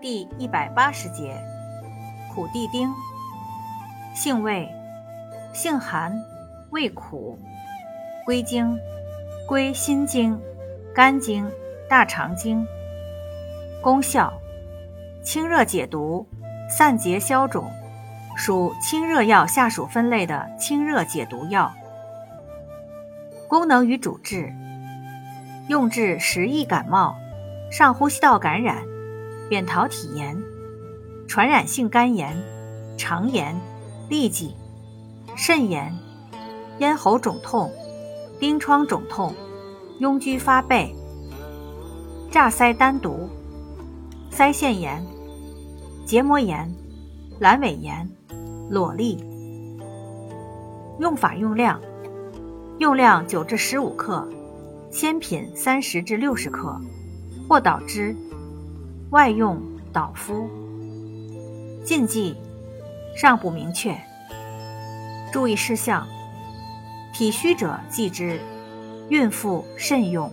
第一百八十节，苦地丁，性味，性寒，味苦，归经，归心经、肝经、大肠经。功效，清热解毒，散结消肿，属清热药下属分类的清热解毒药。功能与主治，用治食疫感冒、上呼吸道感染。扁桃体炎、传染性肝炎、肠炎、痢疾、肾炎、咽喉肿痛、疔疮肿痛、痈疽发背、炸腮单独、腮腺炎、结膜炎、阑尾炎、裸痢。用法用量：用量九至十五克，鲜品三十至六十克，或捣汁。外用导敷，禁忌尚不明确。注意事项：体虚者忌之，孕妇慎用。